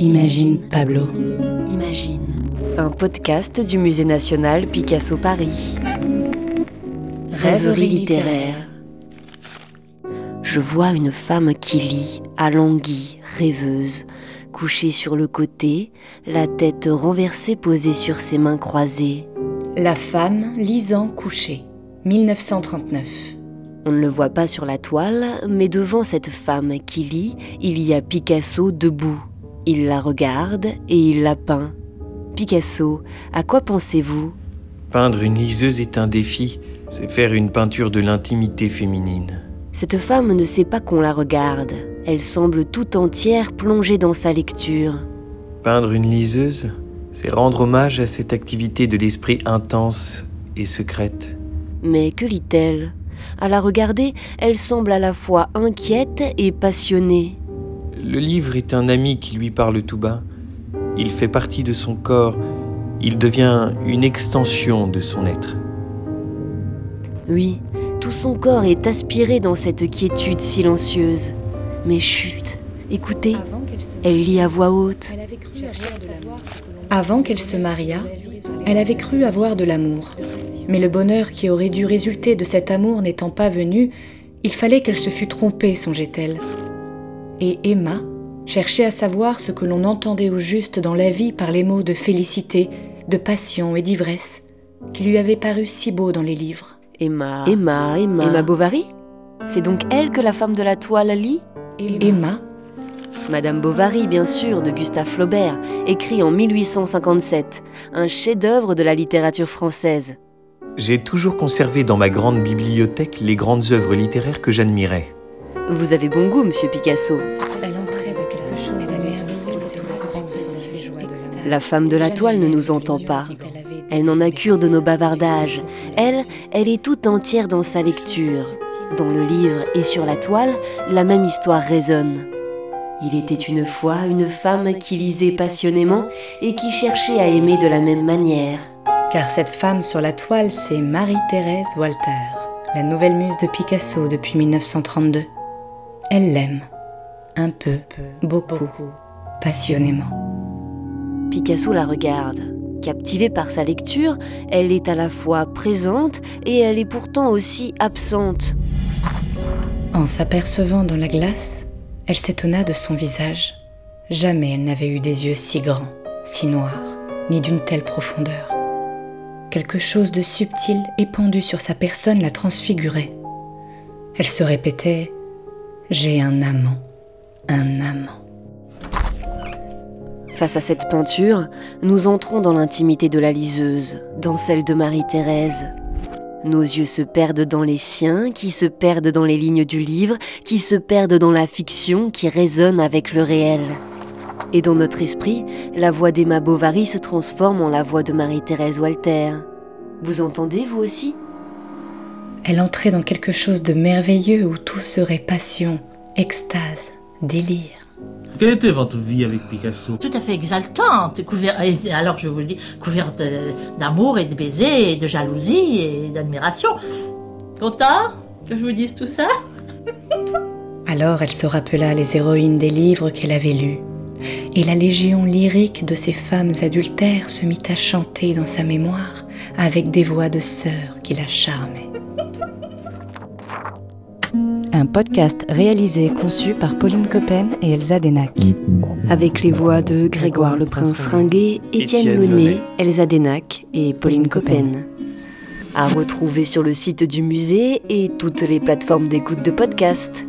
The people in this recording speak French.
Imagine Pablo. Imagine. Un podcast du Musée national Picasso Paris. Rêverie littéraire. Je vois une femme qui lit, alanguie, rêveuse, couchée sur le côté, la tête renversée posée sur ses mains croisées. La femme lisant couchée. 1939. On ne le voit pas sur la toile, mais devant cette femme qui lit, il y a Picasso debout. Il la regarde et il la peint. Picasso, à quoi pensez-vous? Peindre une liseuse est un défi, c'est faire une peinture de l'intimité féminine. Cette femme ne sait pas qu'on la regarde. Elle semble tout entière plongée dans sa lecture. Peindre une liseuse, c'est rendre hommage à cette activité de l'esprit intense et secrète. Mais que lit-elle? À la regarder, elle semble à la fois inquiète et passionnée. Le livre est un ami qui lui parle tout bas. Il fait partie de son corps. Il devient une extension de son être. Oui, tout son corps est aspiré dans cette quiétude silencieuse. Mais chut, écoutez, elle lit à voix haute. Avant qu'elle se mariât, elle avait cru avoir de l'amour. Mais le bonheur qui aurait dû résulter de cet amour n'étant pas venu, il fallait qu'elle se fût trompée, songeait-elle. Et Emma cherchait à savoir ce que l'on entendait au juste dans la vie par les mots de félicité, de passion et d'ivresse, qui lui avaient paru si beaux dans les livres. Emma, Emma, Emma. Emma Bovary? C'est donc elle que la femme de la toile lit? Emma Madame Bovary, bien sûr, de Gustave Flaubert, écrit en 1857, un chef-d'œuvre de la littérature française. J'ai toujours conservé dans ma grande bibliothèque les grandes œuvres littéraires que j'admirais. Vous avez bon goût, monsieur Picasso. La femme de la toile ne nous entend pas. Elle n'en a cure de nos bavardages. Elle, elle est tout entière dans sa lecture. Dans le livre et sur la toile, la même histoire résonne. Il était une fois une femme qui lisait passionnément et qui cherchait à aimer de la même manière. Car cette femme sur la toile, c'est Marie-Thérèse Walter, la nouvelle muse de Picasso depuis 1932. Elle l'aime, un peu, beaucoup, passionnément. Picasso la regarde. Captivée par sa lecture, elle est à la fois présente et elle est pourtant aussi absente. En s'apercevant dans la glace, elle s'étonna de son visage. Jamais elle n'avait eu des yeux si grands, si noirs, ni d'une telle profondeur. Quelque chose de subtil épandu sur sa personne la transfigurait. Elle se répétait J'ai un amant, un amant. Face à cette peinture, nous entrons dans l'intimité de la liseuse, dans celle de Marie-Thérèse. Nos yeux se perdent dans les siens, qui se perdent dans les lignes du livre, qui se perdent dans la fiction qui résonne avec le réel. Et dans notre esprit, la voix d'Emma Bovary se transforme en la voix de Marie-Thérèse Walter. Vous entendez, vous aussi? Elle entrait dans quelque chose de merveilleux où tout serait passion, extase, délire. Quelle était votre vie avec Picasso? Tout à fait exaltante, couvert, et alors je vous le dis, couverte d'amour et de baisers, et de jalousie et d'admiration. Content que je vous dise tout ça? Alors elle se rappela les héroïnes des livres qu'elle avait lus, et la légion lyrique de ces femmes adultères se mit à chanter dans sa mémoire avec des voix de sœurs qui la charmaient. Un podcast réalisé et conçu par Pauline Coppen et Elsa Denac. Avec les voix de Grégoire le Prince Ringuet, Étienne Monet, Elsa Denac et Pauline Coppen. À retrouver sur le site du musée et toutes les plateformes d'écoute de podcast.